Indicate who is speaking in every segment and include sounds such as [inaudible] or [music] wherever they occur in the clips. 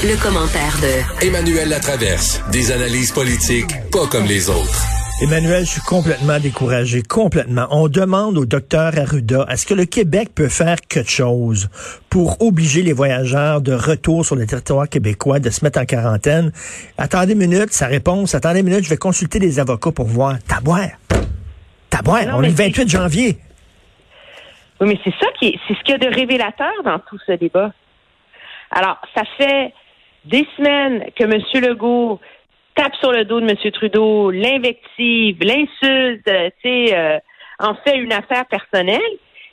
Speaker 1: Le commentaire de
Speaker 2: Emmanuel Latraverse. Des analyses politiques pas comme les autres.
Speaker 3: Emmanuel, je suis complètement découragé, complètement. On demande au docteur Arruda, est-ce que le Québec peut faire quelque chose pour obliger les voyageurs de retour sur le territoire québécois de se mettre en quarantaine? Attendez une minute, sa réponse, attendez une minute, je vais consulter les avocats pour voir. Taboire! Taboire,
Speaker 4: Non,
Speaker 3: on est le 28 janvier.
Speaker 4: Oui, mais c'est ça qui est, c'est ce qu'il y a de révélateur dans tout ce débat. Alors, ça fait des semaines que M. Legault tape sur le dos de M. Trudeau, l'invective, l'insulte, euh, tu sais, euh, en fait une affaire personnelle.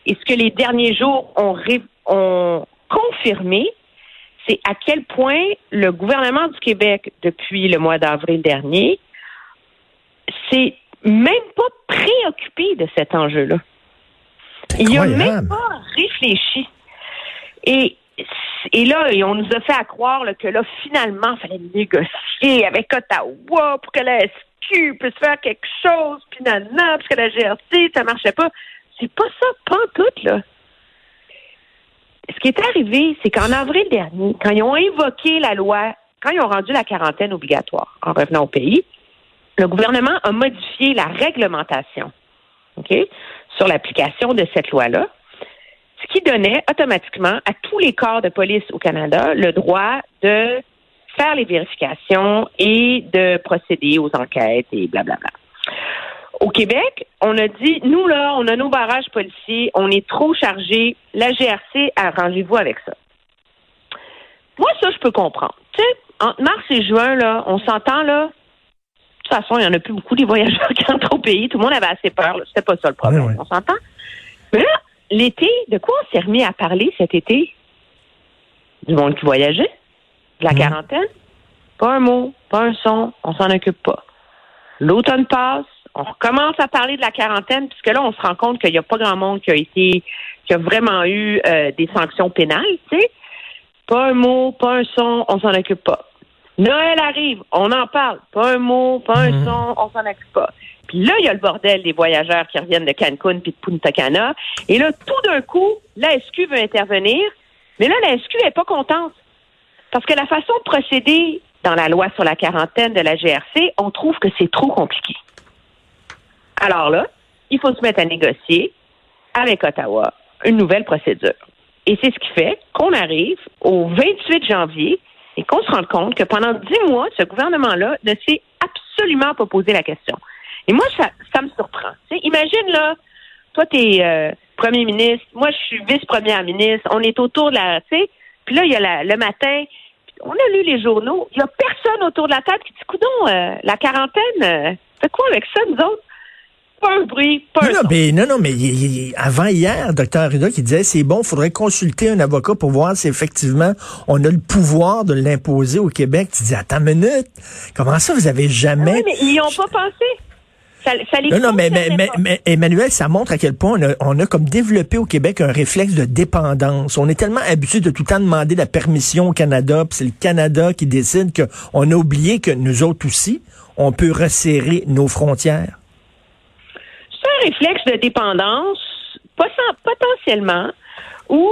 Speaker 4: Et ce que les derniers jours ont, ré- ont confirmé, c'est à quel point le gouvernement du Québec, depuis le mois d'avril dernier, s'est même pas préoccupé de cet enjeu-là. Il n'a même pas réfléchi. Et, et là, on nous a fait à croire que là, finalement, il fallait négocier avec Ottawa pour que la SQ puisse faire quelque chose, puis nanana, parce que la GRC, ça marchait pas. C'est pas ça, pas en tout, là. Ce qui est arrivé, c'est qu'en avril dernier, quand ils ont invoqué la loi, quand ils ont rendu la quarantaine obligatoire en revenant au pays, le gouvernement a modifié la réglementation sur l'application de cette loi-là, ce qui donnait automatiquement à tous les corps de police au Canada le droit de faire les vérifications et de procéder aux enquêtes et blablabla. Au Québec, on a dit, nous là, on a nos barrages policiers, on est trop chargés, la GRC, arrangez-vous avec ça. Moi, ça, je peux comprendre. Tu sais, entre mars et juin, là, on s'entend, là, de toute façon, il n'y en a plus beaucoup des voyageurs [laughs] qui entrent au pays. Tout le monde avait assez peur. C'était pas ça le problème.
Speaker 3: Oui, oui.
Speaker 4: On s'entend? Mais là, l'été, de quoi on s'est remis à parler cet été? Du monde qui voyageait? De la
Speaker 3: Mhm.
Speaker 4: quarantaine? Pas un mot, pas un son, on s'en occupe pas. L'automne passe, on recommence à parler de la quarantaine, puisque là, on se rend compte qu'il n'y a pas grand monde qui a été, qui a vraiment eu euh, des sanctions pénales, tu sais. Pas un mot, pas un son, on s'en occupe pas. Noël arrive, on en parle. Pas un mot, pas un
Speaker 3: Mhm.
Speaker 4: son, on s'en occupe pas. Puis là, il y a le bordel des voyageurs qui reviennent de Cancun puis de Punta Cana. Et là, tout d'un coup, la SQ veut intervenir. Mais là, la SQ n'est pas contente. Parce que la façon de procéder dans la loi sur la quarantaine de la GRC, on trouve que c'est trop compliqué. Alors là, il faut se mettre à négocier avec Ottawa une nouvelle procédure. Et c'est ce qui fait qu'on arrive au 28 janvier et qu'on se rende compte que pendant dix mois, ce gouvernement-là ne s'est absolument pas posé la question. Et moi, ça, ça me surprend. Imagine, là, toi, tu es premier ministre, moi, je suis vice-première ministre, on est autour de la... Puis là, il y a le matin, on a lu les journaux, il y a personne autour de la table qui dit, coudon, euh, la quarantaine, euh, fait quoi avec ça, nous autres? Pas un bruit, pas
Speaker 3: Non,
Speaker 4: un
Speaker 3: non,
Speaker 4: son.
Speaker 3: mais, non, non, mais il- il- avant hier, docteur Arruda qui disait c'est bon, il faudrait consulter un avocat pour voir si effectivement on a le pouvoir de l'imposer au Québec. Tu dis attends une minute, comment ça vous avez jamais
Speaker 4: Oui, mais ils n'y ont pas pensé. Ça, ça les
Speaker 3: Non, non, mais, mais, Emmanuel, ça montre à quel point on a, on a comme développé au Québec un réflexe de dépendance. On est tellement habitué de tout le temps demander la permission au Canada, puis c'est le Canada qui décide qu'on a oublié que nous autres aussi, on peut resserrer nos frontières.
Speaker 4: Réflexe de dépendance, potentiellement, ou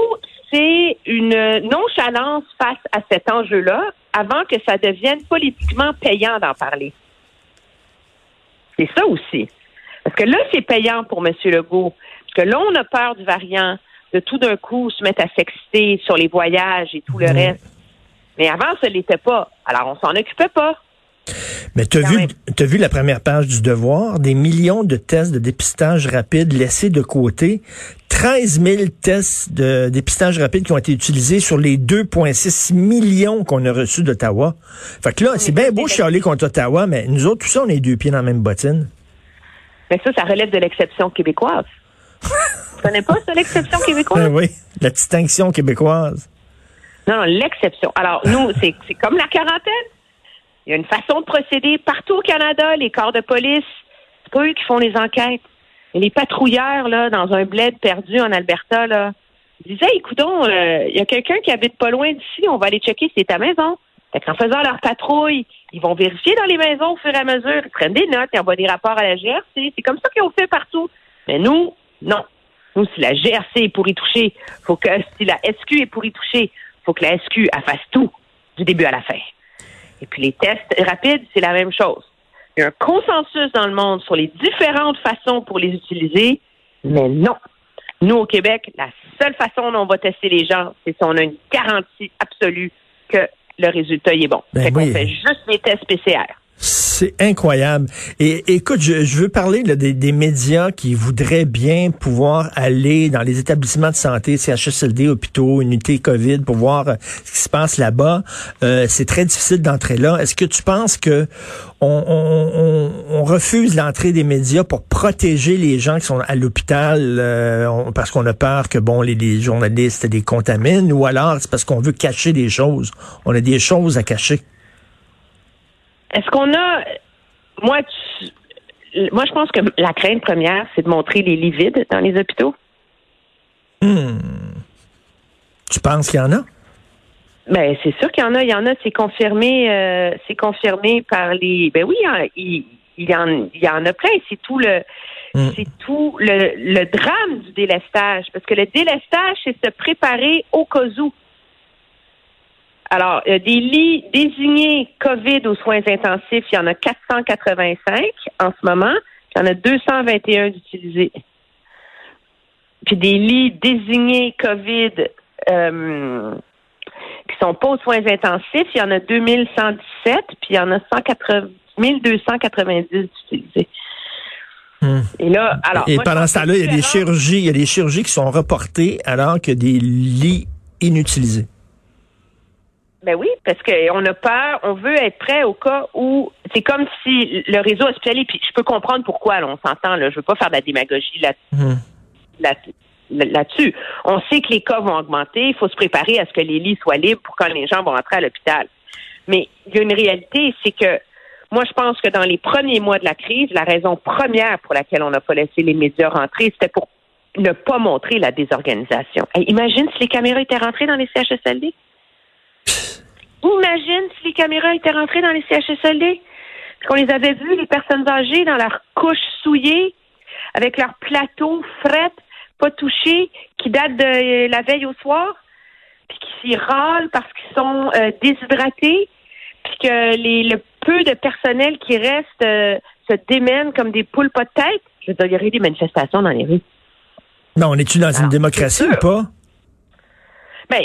Speaker 4: c'est une nonchalance face à cet enjeu-là avant que ça devienne politiquement payant d'en parler. C'est ça aussi. Parce que là, c'est payant pour M. Legault. Parce que là, on a peur du variant, de tout d'un coup se mettre à s'exciter sur les voyages et tout le reste. Mais avant, ça l'était pas. Alors, on s'en occupait pas.
Speaker 3: Mais t'as vu, t'as vu la première page du Devoir, des millions de tests de dépistage rapide laissés de côté, 13 000 tests de dépistage rapide qui ont été utilisés sur les 2,6 millions qu'on a reçus d'Ottawa. Fait que là, c'est bien beau chialer contre Ottawa, mais nous autres, tout ça, on est deux pieds dans la même bottine.
Speaker 4: Mais ça, ça relève de l'exception québécoise. tu connais pas ça, l'exception québécoise?
Speaker 3: Ah oui, la distinction québécoise.
Speaker 4: Non, non, l'exception. Alors, nous, c'est comme la quarantaine. Il y a une façon de procéder partout au Canada. Les corps de police, c'est pas eux qui font les enquêtes. Et les patrouilleurs, là, dans un bled perdu en Alberta, là, disaient, écoutons, euh, il y a quelqu'un qui habite pas loin d'ici, on va aller checker si c'est ta maison. Fait qu'en faisant leur patrouille, ils vont vérifier dans les maisons au fur et à mesure, ils prennent des notes, ils envoient des rapports à la GRC. C'est comme ça qu'ils ont fait partout. Mais nous, non. Nous, si la GRC est pour y toucher, faut que si la SQ est pour y toucher, faut que la SQ fasse tout du début à la fin. Et puis les tests rapides, c'est la même chose. Il y a un consensus dans le monde sur les différentes façons pour les utiliser, mais non. Nous, au Québec, la seule façon dont on va tester les gens, c'est si on a une garantie absolue que le résultat est bon.
Speaker 3: Ben
Speaker 4: fait qu'on fait juste les tests PCR.
Speaker 3: C'est incroyable. Et écoute, je, veux parler des, médias qui voudraient bien pouvoir aller dans les établissements de santé, CHSLD, hôpitaux, unités COVID, pour voir euh, ce qui se passe là-bas. Euh, c'est très difficile d'entrer là. Est-ce que tu penses que on, refuse l'entrée des médias pour protéger les gens qui sont à l'hôpital euh, parce qu'on a peur que bon les, les journalistes les contaminent, ou alors c'est parce qu'on veut cacher des choses? On a des choses à cacher.
Speaker 4: Est-ce qu'on a. Moi, moi, je pense que la crainte première, c'est de montrer les lits vides dans les hôpitaux.
Speaker 3: Hmm. Tu penses qu'il y en a?
Speaker 4: Ben, c'est sûr qu'il y en a. Il y en a, c'est confirmé, euh, c'est confirmé par les. Ben oui, il, y, en, il y en a plein. C'est tout le. Hmm. C'est tout le, le drame du délestage. Parce que le délestage, c'est se préparer au cas où. Alors, des lits désignés COVID aux soins intensifs, il y en a 485 en ce moment. Il y en a 221 d'utilisés. Puis des lits désignés COVID euh, qui sont pas aux soins intensifs, il y en a 2117, puis il y en a 180, 1290 utilisés.
Speaker 3: Hmm. Et là, alors. Et pendant ce temps-là, il y a des chirurgies, il y a des chirurgies qui sont reportées alors que des lits inutilisés.
Speaker 4: Ben oui, parce qu'on a peur, on veut être prêt au cas où c'est comme si le réseau hospitalier, puis je peux comprendre pourquoi, là, on s'entend, là, je veux pas faire de la démagogie là,
Speaker 3: hum.
Speaker 4: là-dessus. On sait que les cas vont augmenter, il faut se préparer à ce que les lits soient libres pour quand les gens vont rentrer à l'hôpital. Mais il y a une réalité, c'est que moi, je pense que dans les premiers mois de la crise, la raison première pour laquelle on n'a pas laissé les médias rentrer, c'était pour ne pas montrer la désorganisation. imagine si les caméras étaient rentrées dans les CHSLD. Imagine si les caméras étaient rentrées dans les CHSLD, qu'on les avait vues, les personnes âgées, dans leur couche souillée, avec leur plateau fret, pas touché, qui date de la veille au soir, puis qui s'y râlent parce qu'ils sont euh, déshydratés, puis que les, le peu de personnel qui reste euh, se démènent comme des poules pas de tête. Je veux dire, il y aurait des manifestations dans les rues.
Speaker 3: Non, on est-tu dans une démocratie ou pas?
Speaker 4: Ben,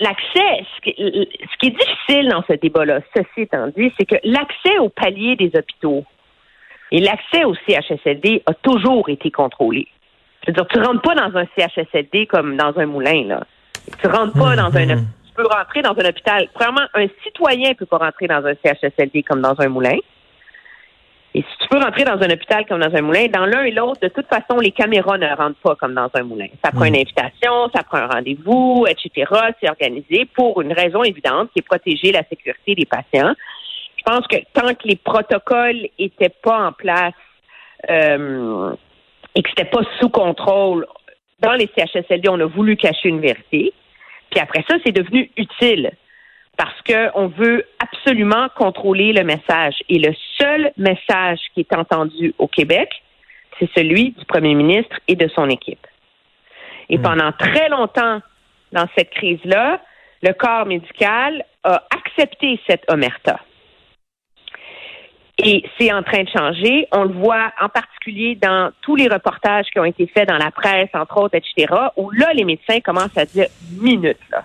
Speaker 4: l'accès, ce qui, est difficile dans ce débat-là, ceci étant dit, c'est que l'accès au palier des hôpitaux et l'accès au CHSLD a toujours été contrôlé. Je veux dire, tu rentres pas dans un CHSLD comme dans un moulin, là. Tu rentres pas dans un, mhm. tu peux rentrer dans un hôpital. Premièrement, un citoyen peut pas rentrer dans un CHSLD comme dans un moulin. Et si tu peux rentrer dans un hôpital comme dans un moulin, dans l'un et l'autre, de toute façon, les caméras ne rentrent pas comme dans un moulin. Ça prend une mm. invitation, ça prend un rendez-vous, etc. C'est organisé pour une raison évidente qui est protéger la sécurité des patients. Je pense que tant que les protocoles étaient pas en place euh, et que c'était pas sous contrôle, dans les CHSLD, on a voulu cacher une vérité. Puis après ça, c'est devenu utile parce qu'on veut absolument contrôler le message. Et le seul message qui est entendu au Québec, c'est celui du premier ministre et de son équipe. Et hmm. pendant très longtemps, dans cette crise-là, le corps médical a accepté cette omerta. Et c'est en train de changer. On le voit en particulier dans tous les reportages qui ont été faits dans la presse, entre autres, etc., où là, les médecins commencent à dire minute, là.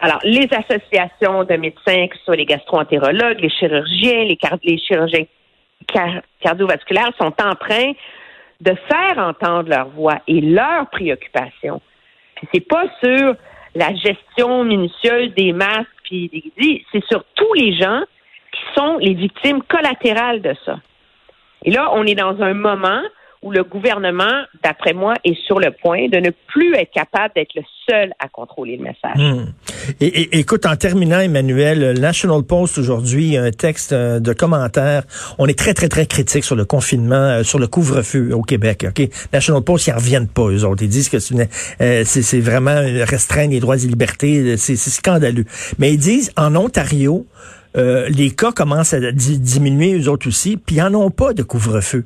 Speaker 4: Alors, les associations de médecins, que ce soit les gastroentérologues, les chirurgiens, les, chirurgiens cardiovasculaires, sont en train de faire entendre leur voix et leurs préoccupations. Puis c'est pas sur la gestion minutieuse des masques puis c'est sur tous les gens qui sont les victimes collatérales de ça. Et là, on est dans un moment où le gouvernement, d'après moi, est sur le point de ne plus être capable d'être le seul à contrôler le message.
Speaker 3: Hmm. Et, écoute, en terminant, Emmanuel, National Post aujourd'hui, un texte euh, de commentaire. On est très, très, très critique sur le confinement, euh, sur le couvre-feu au Québec. National Post, ils en reviennent pas, eux autres. Ils disent que c'est euh, vraiment restreindre les droits et libertés. C'est scandaleux. Mais ils disent, en Ontario, les cas commencent à diminuer, eux autres aussi, puis ils n'en ont pas de couvre-feu.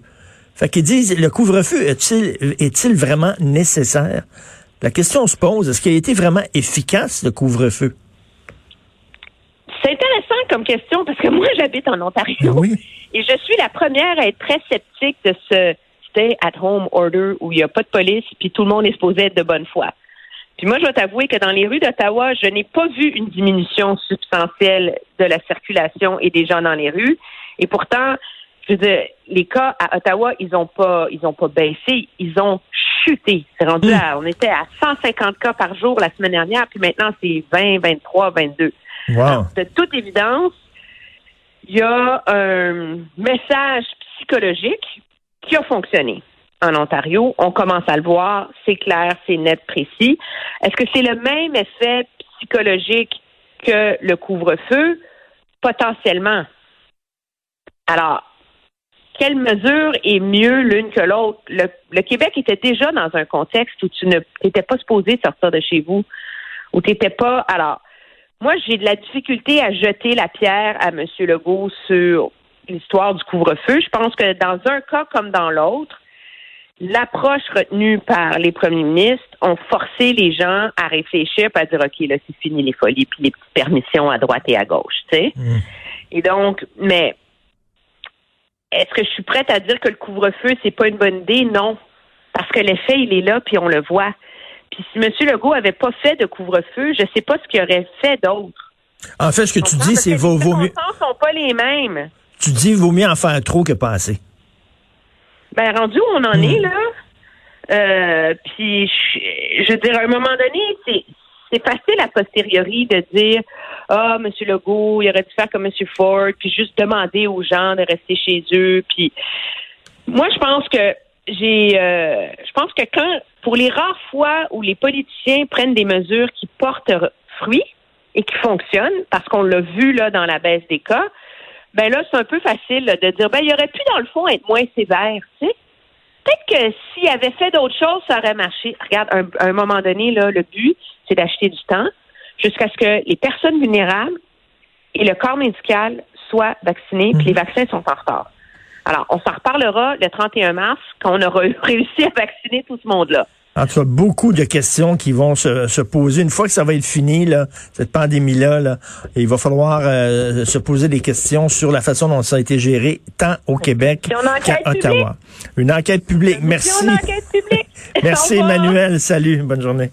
Speaker 3: Fait qu'ils disent, le couvre-feu est-il est vraiment nécessaire? La question se pose, est-ce qu'il a été vraiment efficace, le couvre-feu?
Speaker 4: bonne question parce que moi, j'habite en Ontario.
Speaker 3: Oui.
Speaker 4: Et je suis la première à être très sceptique de ce stay at home order où il n'y a pas de police puis tout le monde est supposé être de bonne foi. Puis moi, je dois t'avouer que dans les rues d'Ottawa, je n'ai pas vu une diminution substantielle de la circulation et des gens dans les rues. Et pourtant, je veux dire, les cas à Ottawa, ils ont pas, ils ont pas baissé, ils ont chuté. C'est rendu
Speaker 3: Hmm.
Speaker 4: à, on était à 150 cas par jour la semaine dernière, puis maintenant c'est 20, 23, 22.
Speaker 3: Wow.
Speaker 4: Alors, de toute évidence, il y a un message psychologique qui a fonctionné en Ontario. On commence à le voir, c'est clair, c'est net, précis. Est-ce que c'est le même effet psychologique que le couvre-feu? Potentiellement. Alors, quelle mesure est mieux l'une que l'autre? Le, le Québec était déjà dans un contexte où tu n'étais pas supposé sortir de chez vous, où tu n'étais pas. Alors, moi, j'ai de la difficulté à jeter la pierre à M. Legault sur l'histoire du couvre-feu. Je pense que dans un cas comme dans l'autre, l'approche retenue par les premiers ministres ont forcé les gens à réfléchir, à dire, OK, là, c'est fini les folies, puis les petites permissions à droite et à gauche, tu sais.
Speaker 3: Mm.
Speaker 4: Et donc, mais est-ce que je suis prête à dire que le couvre-feu, c'est pas une bonne idée? Non. Parce que l'effet, il est là, puis on le voit. Puis si M. Legault avait pas fait de couvre-feu, je sais pas ce qu'il aurait fait d'autre.
Speaker 3: En fait, ce que tu dis, c'est vaut,
Speaker 4: les
Speaker 3: vaut mieux.
Speaker 4: circonstances sont pas les mêmes.
Speaker 3: Tu dis vaut mieux en faire trop que pas assez.
Speaker 4: Ben, rendu où on en
Speaker 3: Hmm.
Speaker 4: est, là? Euh, puis, je, je veux dire, à un moment donné, c'est, c'est facile a posteriori de dire Ah, M. Legault, il aurait dû faire comme M. Ford, puis juste demander aux gens de rester chez eux. Puis, moi, je pense que j'ai. euh, je pense que quand, pour les rares fois où les politiciens prennent des mesures qui portent fruit et qui fonctionnent, parce qu'on l'a vu, là, dans la baisse des cas, ben là, c'est un peu facile de dire, ben, il aurait pu, dans le fond, être moins sévère, tu sais. Peut-être que s'il avait fait d'autres choses, ça aurait marché. Regarde, à un moment donné, là, le but, c'est d'acheter du temps jusqu'à ce que les personnes vulnérables et le corps médical soient vaccinés, puis les vaccins sont en retard. Alors, on s'en reparlera le 31 mars, quand on aura [laughs] réussi à vacciner tout ce monde-là.
Speaker 3: En tout cas, beaucoup de questions qui vont se, se poser. Une fois que ça va être fini, là, cette pandémie-là, là, il va falloir euh, se poser des questions sur la façon dont ça a été géré, tant au Québec qu'à Ottawa. Une enquête publique. Merci.
Speaker 4: enquête publique. [laughs]
Speaker 3: Merci. Emmanuel. Salut. Bonne journée.